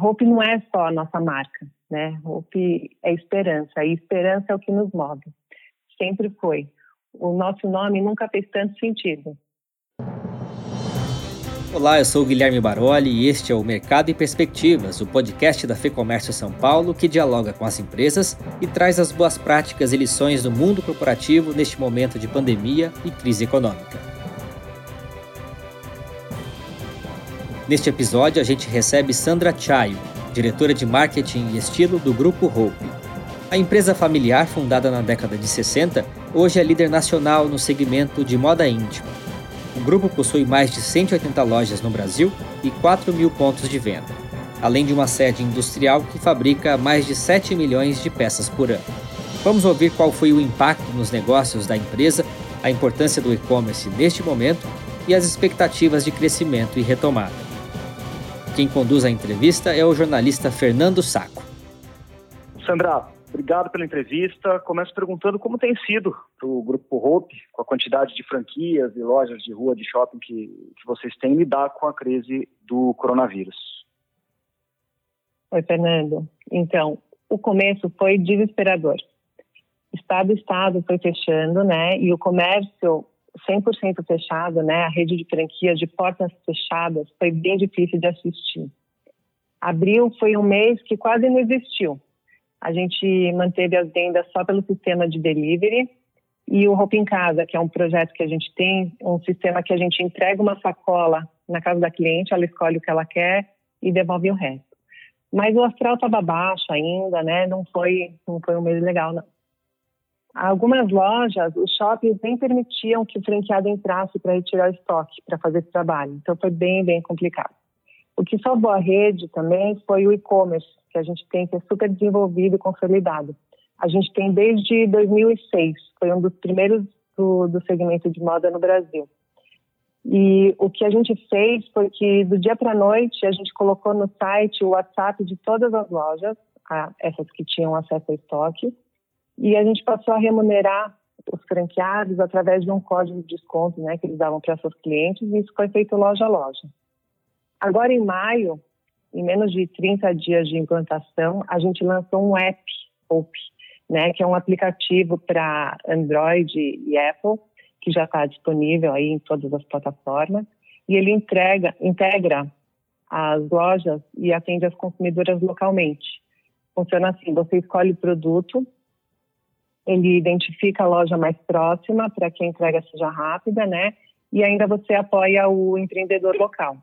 Hope não é só a nossa marca, né? Hope é esperança, e esperança é o que nos move. Sempre foi. O nosso nome nunca fez tanto sentido. Olá, eu sou Guilherme Baroli e este é o Mercado e Perspectivas, o podcast da FEComércio São Paulo que dialoga com as empresas e traz as boas práticas e lições do mundo corporativo neste momento de pandemia e crise econômica. Neste episódio, a gente recebe Sandra Chayo, diretora de marketing e estilo do Grupo Hope. A empresa familiar, fundada na década de 60, hoje é líder nacional no segmento de moda íntima. O grupo possui mais de 180 lojas no Brasil e 4 mil pontos de venda, além de uma sede industrial que fabrica mais de 7 milhões de peças por ano. Vamos ouvir qual foi o impacto nos negócios da empresa, a importância do e-commerce neste momento e as expectativas de crescimento e retomada. Quem conduz a entrevista é o jornalista Fernando Saco. Sandra, obrigado pela entrevista. Começo perguntando como tem sido para o Grupo Hope, com a quantidade de franquias e lojas de rua, de shopping que, que vocês têm, lidar com a crise do coronavírus. Oi, Fernando. Então, o começo foi desesperador. Estado Estado foi fechando, né? E o comércio 100% fechado, né, a rede de franquias de portas fechadas, foi bem difícil de assistir. Abril foi um mês que quase não existiu. A gente manteve as vendas só pelo sistema de delivery e o Roupa em Casa, que é um projeto que a gente tem, um sistema que a gente entrega uma sacola na casa da cliente, ela escolhe o que ela quer e devolve o resto. Mas o astral estava baixo ainda, né? Não foi, não foi um mês legal, não. Algumas lojas, os shoppings nem permitiam que o franqueado entrasse para retirar o estoque, para fazer esse trabalho. Então foi bem, bem complicado. O que salvou a rede também foi o e-commerce, que a gente tem que é super desenvolvido e consolidado. A gente tem desde 2006, foi um dos primeiros do, do segmento de moda no Brasil. E o que a gente fez foi que do dia para a noite a gente colocou no site o WhatsApp de todas as lojas, essas que tinham acesso ao estoque, e a gente passou a remunerar os franqueados através de um código de desconto né, que eles davam para seus clientes, e isso foi feito loja a loja. Agora, em maio, em menos de 30 dias de implantação, a gente lançou um app, OP, né, que é um aplicativo para Android e Apple, que já está disponível aí em todas as plataformas, e ele entrega, integra as lojas e atende as consumidoras localmente. Funciona assim, você escolhe o produto, ele identifica a loja mais próxima para que a entrega seja rápida, né? E ainda você apoia o empreendedor local.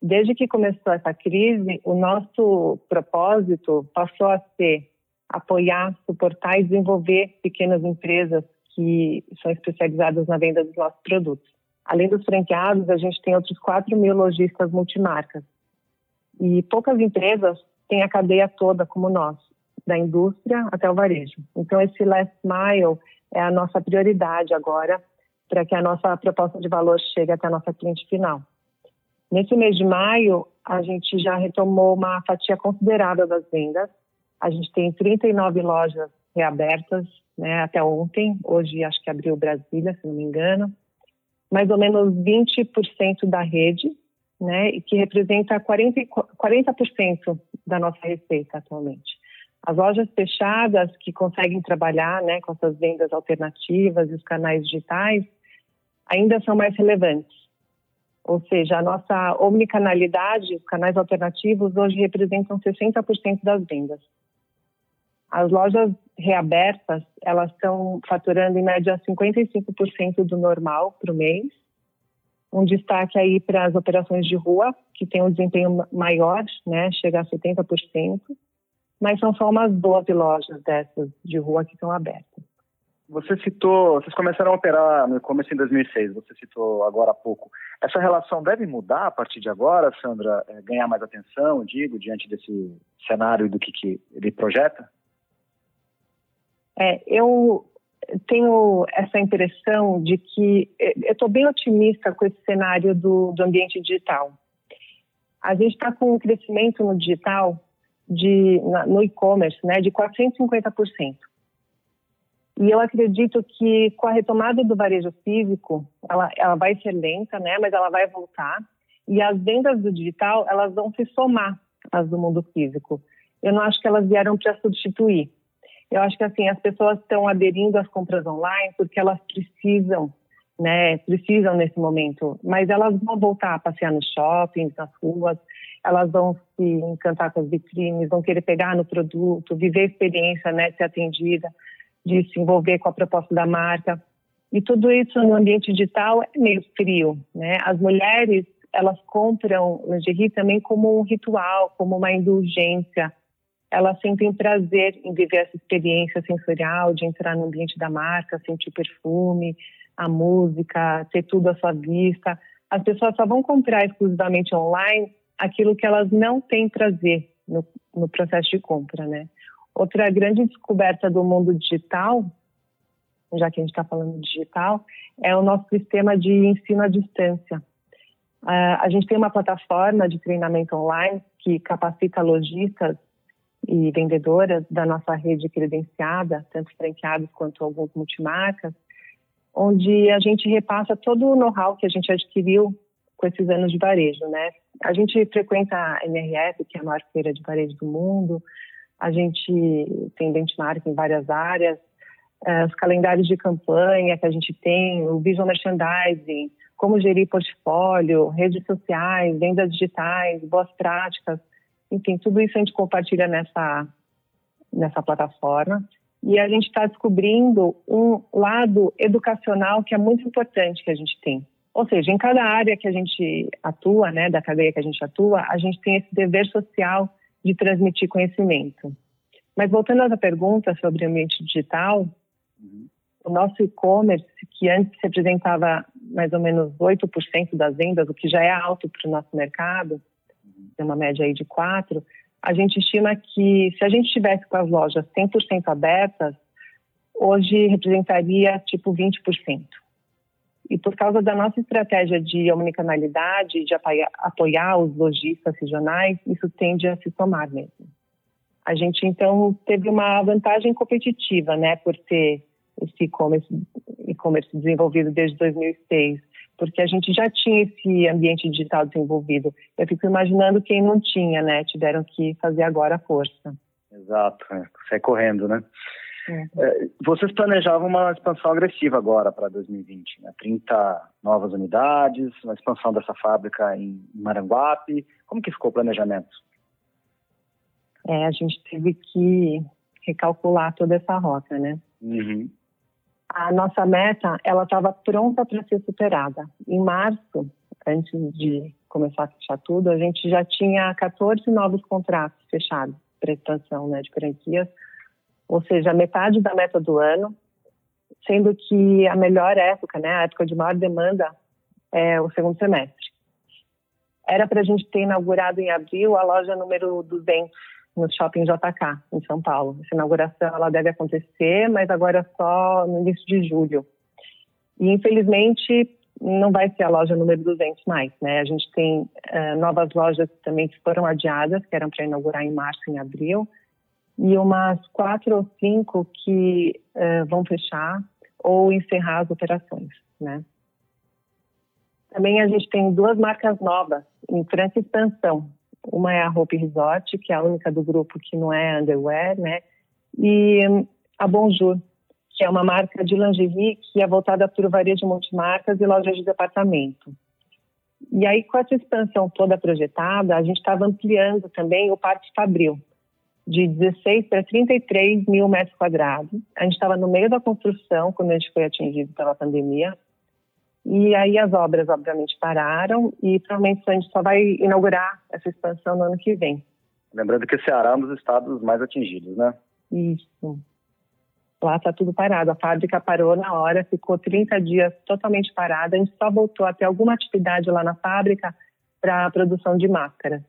Desde que começou essa crise, o nosso propósito passou a ser apoiar, suportar e desenvolver pequenas empresas que são especializadas na venda dos nossos produtos. Além dos franqueados, a gente tem outros 4 mil lojistas multimarcas. E poucas empresas têm a cadeia toda como nós da indústria até o varejo. Então, esse last mile é a nossa prioridade agora para que a nossa proposta de valor chegue até a nossa cliente final. Nesse mês de maio, a gente já retomou uma fatia considerável das vendas. A gente tem 39 lojas reabertas né, até ontem. Hoje, acho que abriu Brasília, se não me engano. Mais ou menos 20% da rede, né, que representa 40%, 40 da nossa receita atualmente. As lojas fechadas que conseguem trabalhar né, com essas vendas alternativas e os canais digitais ainda são mais relevantes. Ou seja, a nossa omnicanalidade, os canais alternativos, hoje representam 60% das vendas. As lojas reabertas, elas estão faturando em média 55% do normal para o mês. Um destaque aí para as operações de rua, que tem um desempenho maior, né, chega a 70% mas são só umas 12 lojas dessas de rua que estão abertas. Você citou, vocês começaram a operar no e-commerce em 2006, você citou agora há pouco. Essa relação deve mudar a partir de agora, Sandra? É, ganhar mais atenção, digo, diante desse cenário e do que, que ele projeta? É, eu tenho essa impressão de que eu estou bem otimista com esse cenário do, do ambiente digital. A gente está com um crescimento no digital de, na, no e-commerce né, de 450%. E eu acredito que com a retomada do varejo físico, ela, ela vai ser lenta, né, mas ela vai voltar. E as vendas do digital, elas vão se somar as do mundo físico. Eu não acho que elas vieram para substituir. Eu acho que assim as pessoas estão aderindo às compras online porque elas precisam, né? Precisam nesse momento. Mas elas vão voltar a passear nos shoppings, nas ruas. Elas vão se encantar com as vitrines, vão querer pegar no produto, viver a experiência, né? Ser atendida, de se envolver com a proposta da marca. E tudo isso no ambiente digital é meio frio, né? As mulheres elas compram lingerie também como um ritual, como uma indulgência elas sentem prazer em viver essa experiência sensorial de entrar no ambiente da marca, sentir o perfume, a música, ter tudo à sua vista. As pessoas só vão comprar exclusivamente online aquilo que elas não têm prazer no, no processo de compra, né? Outra grande descoberta do mundo digital, já que a gente está falando digital, é o nosso sistema de ensino à distância. Uh, a gente tem uma plataforma de treinamento online que capacita lojistas e vendedoras da nossa rede credenciada, tanto franqueados quanto alguns multimarcas, onde a gente repassa todo o know-how que a gente adquiriu com esses anos de varejo, né? A gente frequenta a MRF, que é a maior feira de varejo do mundo, a gente tem benchmark em várias áreas, eh, os calendários de campanha que a gente tem, o visual merchandising, como gerir portfólio, redes sociais, vendas digitais, boas práticas, enfim, tudo isso a gente compartilha nessa, nessa plataforma. E a gente está descobrindo um lado educacional que é muito importante que a gente tem. Ou seja, em cada área que a gente atua, né, da cadeia que a gente atua, a gente tem esse dever social de transmitir conhecimento. Mas voltando à pergunta sobre o ambiente digital, uhum. o nosso e-commerce, que antes representava mais ou menos 8% das vendas, o que já é alto para o nosso mercado, tem uma média aí de 4, a gente estima que se a gente tivesse com as lojas 100% abertas, hoje representaria tipo 20%. E por causa da nossa estratégia de omnicanalidade, de apoiar, os lojistas regionais, isso tende a se somar mesmo. A gente, então, teve uma vantagem competitiva, né, por ter esse e-commerce e-commerce desenvolvido desde 2006 porque a gente já tinha esse ambiente digital desenvolvido. Eu fico imaginando quem não tinha, né? Tiveram que fazer agora a força. Exato, é. sai correndo, né? É. Vocês planejavam uma expansão agressiva agora para 2020, né? 30 novas unidades, uma expansão dessa fábrica em Maranguape. Como que ficou o planejamento? É, a gente teve que recalcular toda essa rota, né? Uhum a nossa meta ela estava pronta para ser superada. Em março, antes de começar a fechar tudo, a gente já tinha 14 novos contratos fechados para expansão né, de franquias, ou seja, metade da meta do ano, sendo que a melhor época, né, a época de maior demanda, é o segundo semestre. Era para a gente ter inaugurado em abril a loja número 200 no Shopping JK, em São Paulo. Essa inauguração ela deve acontecer, mas agora só no início de julho. E, infelizmente, não vai ser a loja número 200 mais, né? A gente tem uh, novas lojas também que foram adiadas, que eram para inaugurar em março em abril, e umas quatro ou cinco que uh, vão fechar ou encerrar as operações, né? Também a gente tem duas marcas novas em franca expansão, uma é a Hope Resort, que é a única do grupo que não é underwear, né? E a Bonjour, que é uma marca de lingerie que é voltada para o varejo de multimarcas e lojas de departamento. E aí, com essa expansão toda projetada, a gente estava ampliando também o Parque Fabril, de 16 para 33 mil metros quadrados. A gente estava no meio da construção quando a gente foi atingido pela pandemia. E aí as obras, obviamente, pararam e provavelmente a gente só vai inaugurar essa expansão no ano que vem. Lembrando que o Ceará é um dos estados mais atingidos, né? Isso. Lá está tudo parado. A fábrica parou na hora, ficou 30 dias totalmente parada. A gente só voltou a ter alguma atividade lá na fábrica para a produção de máscaras.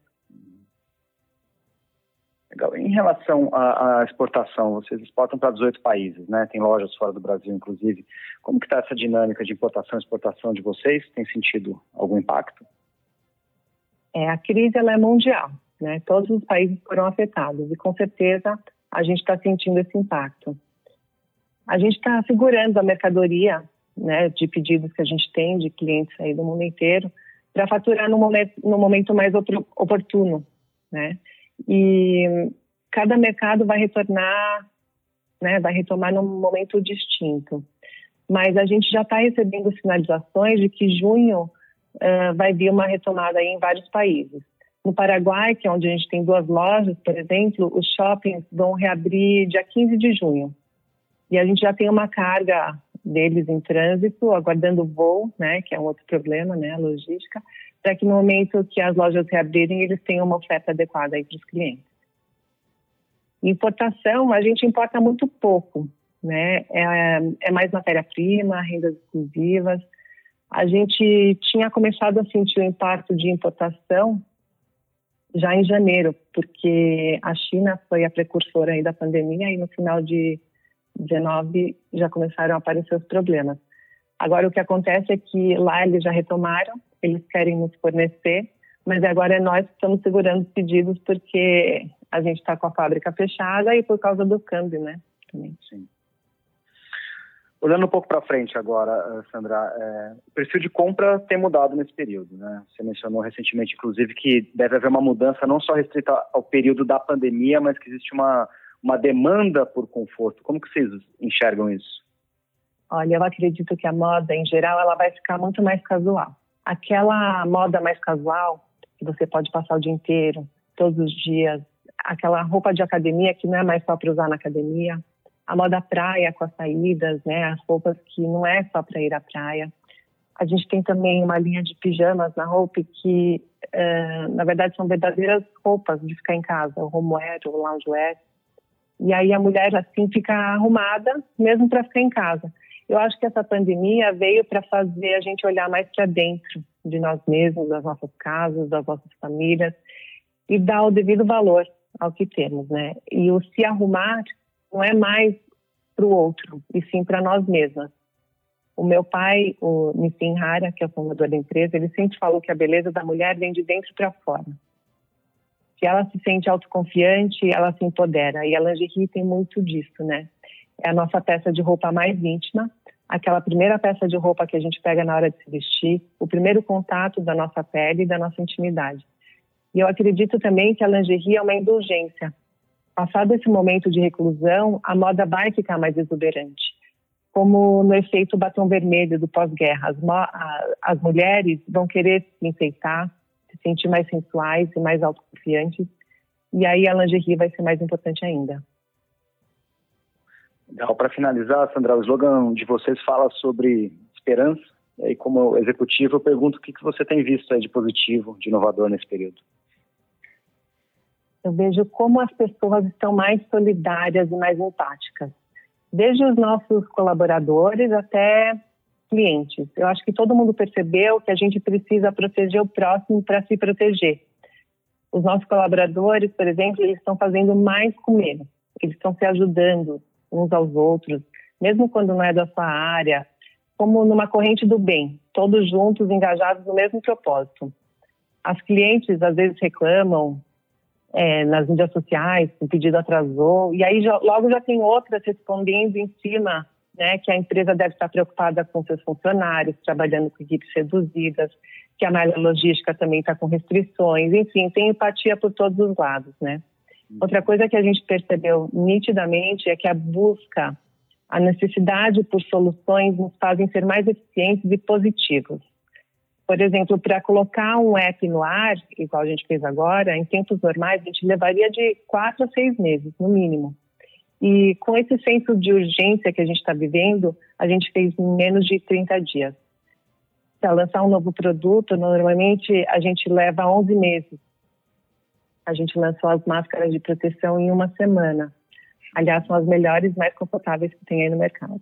Em relação à, à exportação, vocês exportam para 18 países, né? Tem lojas fora do Brasil, inclusive. Como que está essa dinâmica de importação e exportação de vocês? Tem sentido algum impacto? É, a crise ela é mundial, né? Todos os países foram afetados e com certeza a gente está sentindo esse impacto. A gente está segurando a mercadoria, né, de pedidos que a gente tem de clientes aí do mundo inteiro para faturar no momento, no momento mais oportuno, né? E cada mercado vai retornar, né, vai retomar num momento distinto. Mas a gente já está recebendo sinalizações de que junho uh, vai vir uma retomada em vários países. No Paraguai, que é onde a gente tem duas lojas, por exemplo, os shoppings vão reabrir dia 15 de junho. E a gente já tem uma carga deles em trânsito, aguardando o voo, né, que é um outro problema, né, a logística, para que no momento que as lojas reabrirem, eles tenham uma oferta adequada para os clientes. Importação, a gente importa muito pouco, né, é, é mais matéria-prima, rendas exclusivas. A gente tinha começado a sentir o impacto de importação já em janeiro, porque a China foi a precursora aí da pandemia e no final de 19 já começaram a aparecer os problemas. Agora o que acontece é que lá eles já retomaram, eles querem nos fornecer, mas agora é nós que estamos segurando os pedidos porque a gente está com a fábrica fechada e por causa do câmbio, né? Também. Sim. Olhando um pouco para frente agora, eh, Sandra, é, o perfil de compra tem mudado nesse período, né? Você mencionou recentemente, inclusive, que deve haver uma mudança não só restrita ao período da pandemia, mas que existe uma, uma demanda por conforto. Como que vocês enxergam isso? Olha, eu acredito que a moda, em geral, ela vai ficar muito mais casual. Aquela moda mais casual, que você pode passar o dia inteiro, todos os dias, aquela roupa de academia que não é mais só para usar na academia, a moda praia com as saídas, né, as roupas que não é só para ir à praia. A gente tem também uma linha de pijamas na roupa que, uh, na verdade, são verdadeiras roupas de ficar em casa, o homewear, o loungewear. E aí a mulher, assim, fica arrumada mesmo para ficar em casa. Eu acho que essa pandemia veio para fazer a gente olhar mais para dentro de nós mesmos, das nossas casas, das nossas famílias e dar o devido valor ao que temos, né? E o se arrumar não é mais para o outro, e sim para nós mesmas. O meu pai, o Nissim Hara, que é o fundador da empresa, ele sempre falou que a beleza da mulher vem de dentro para fora. Se ela se sente autoconfiante, ela se empodera. E a lingerie tem muito disso, né? É a nossa peça de roupa mais íntima, aquela primeira peça de roupa que a gente pega na hora de se vestir, o primeiro contato da nossa pele e da nossa intimidade. E eu acredito também que a lingerie é uma indulgência, Passado esse momento de reclusão, a moda vai ficar mais exuberante. Como no efeito batom vermelho do pós-guerra, as, as mulheres vão querer se enfeitar, sentir mais sensuais e mais autoconfiantes, e aí a lingerie vai ser mais importante ainda. Legal. Para finalizar, Sandra, o slogan de vocês fala sobre esperança. E aí, como executivo, eu pergunto o que você tem visto de positivo, de inovador nesse período. Eu vejo como as pessoas estão mais solidárias e mais empáticas, desde os nossos colaboradores até clientes. Eu acho que todo mundo percebeu que a gente precisa proteger o próximo para se proteger. Os nossos colaboradores, por exemplo, eles estão fazendo mais com menos. Eles estão se ajudando uns aos outros, mesmo quando não é da sua área, como numa corrente do bem, todos juntos engajados no mesmo propósito. As clientes às vezes reclamam é, nas mídias sociais, o pedido atrasou, e aí já, logo já tem outras respondendo em cima, né, que a empresa deve estar preocupada com seus funcionários, trabalhando com equipes reduzidas, que a malha logística também está com restrições, enfim, tem empatia por todos os lados, né. Outra coisa que a gente percebeu nitidamente é que a busca, a necessidade por soluções nos fazem ser mais eficientes e positivos. Por exemplo, para colocar um app no ar, igual a gente fez agora, em tempos normais, a gente levaria de quatro a seis meses, no mínimo. E com esse senso de urgência que a gente está vivendo, a gente fez em menos de 30 dias. Para lançar um novo produto, normalmente a gente leva 11 meses. A gente lançou as máscaras de proteção em uma semana. Aliás, são as melhores, mais confortáveis que tem aí no mercado.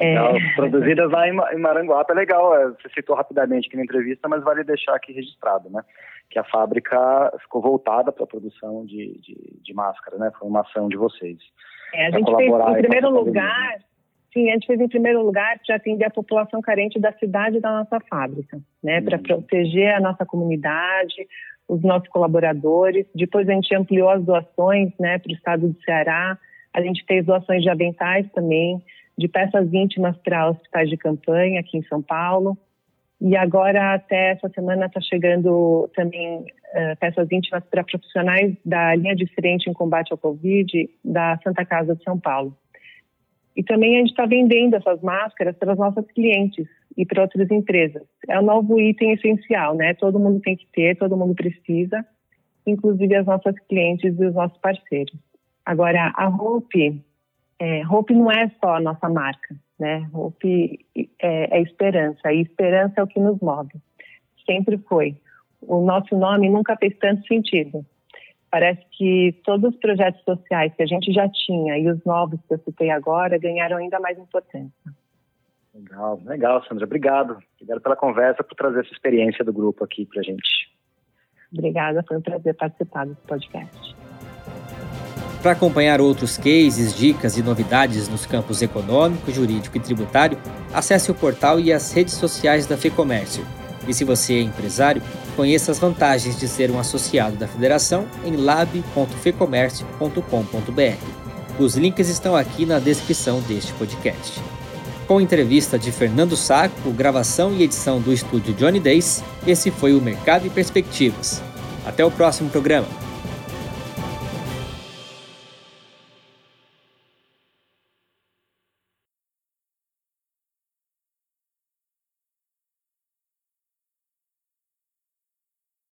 É... Produzidas lá em Maranguape, é legal, você citou rapidamente aqui na entrevista, mas vale deixar aqui registrado, né? Que a fábrica ficou voltada para a produção de, de, de, máscara, né? Foi uma ação de vocês. É, a gente fez em primeiro lugar, sim, a gente fez em primeiro lugar para atender a população carente da cidade da nossa fábrica, né? Para uhum. proteger a nossa comunidade, os nossos colaboradores. Depois a gente ampliou as doações, né? Para o estado do Ceará. A gente fez doações de aventais também de peças íntimas para hospitais de campanha aqui em São Paulo. E agora, até essa semana, está chegando também uh, peças íntimas para profissionais da linha de frente em combate ao Covid da Santa Casa de São Paulo. E também a gente está vendendo essas máscaras para as nossas clientes e para outras empresas. É um novo item essencial, né? Todo mundo tem que ter, todo mundo precisa, inclusive as nossas clientes e os nossos parceiros. Agora, a Hope, é, Hope não é só a nossa marca, né? Hope é, é esperança, e esperança é o que nos move. Sempre foi. O nosso nome nunca fez tanto sentido. Parece que todos os projetos sociais que a gente já tinha e os novos que eu citei agora ganharam ainda mais importância. Legal, legal, Sandra. Obrigado. Obrigado pela conversa, por trazer essa experiência do grupo aqui para a gente. Obrigada, foi um prazer participar desse podcast. Para acompanhar outros cases, dicas e novidades nos campos econômico, jurídico e tributário, acesse o portal e as redes sociais da FEComércio. E se você é empresário, conheça as vantagens de ser um associado da federação em lab.fecomércio.com.br. Os links estão aqui na descrição deste podcast. Com entrevista de Fernando Saco, gravação e edição do estúdio Johnny Days, esse foi o Mercado e Perspectivas. Até o próximo programa.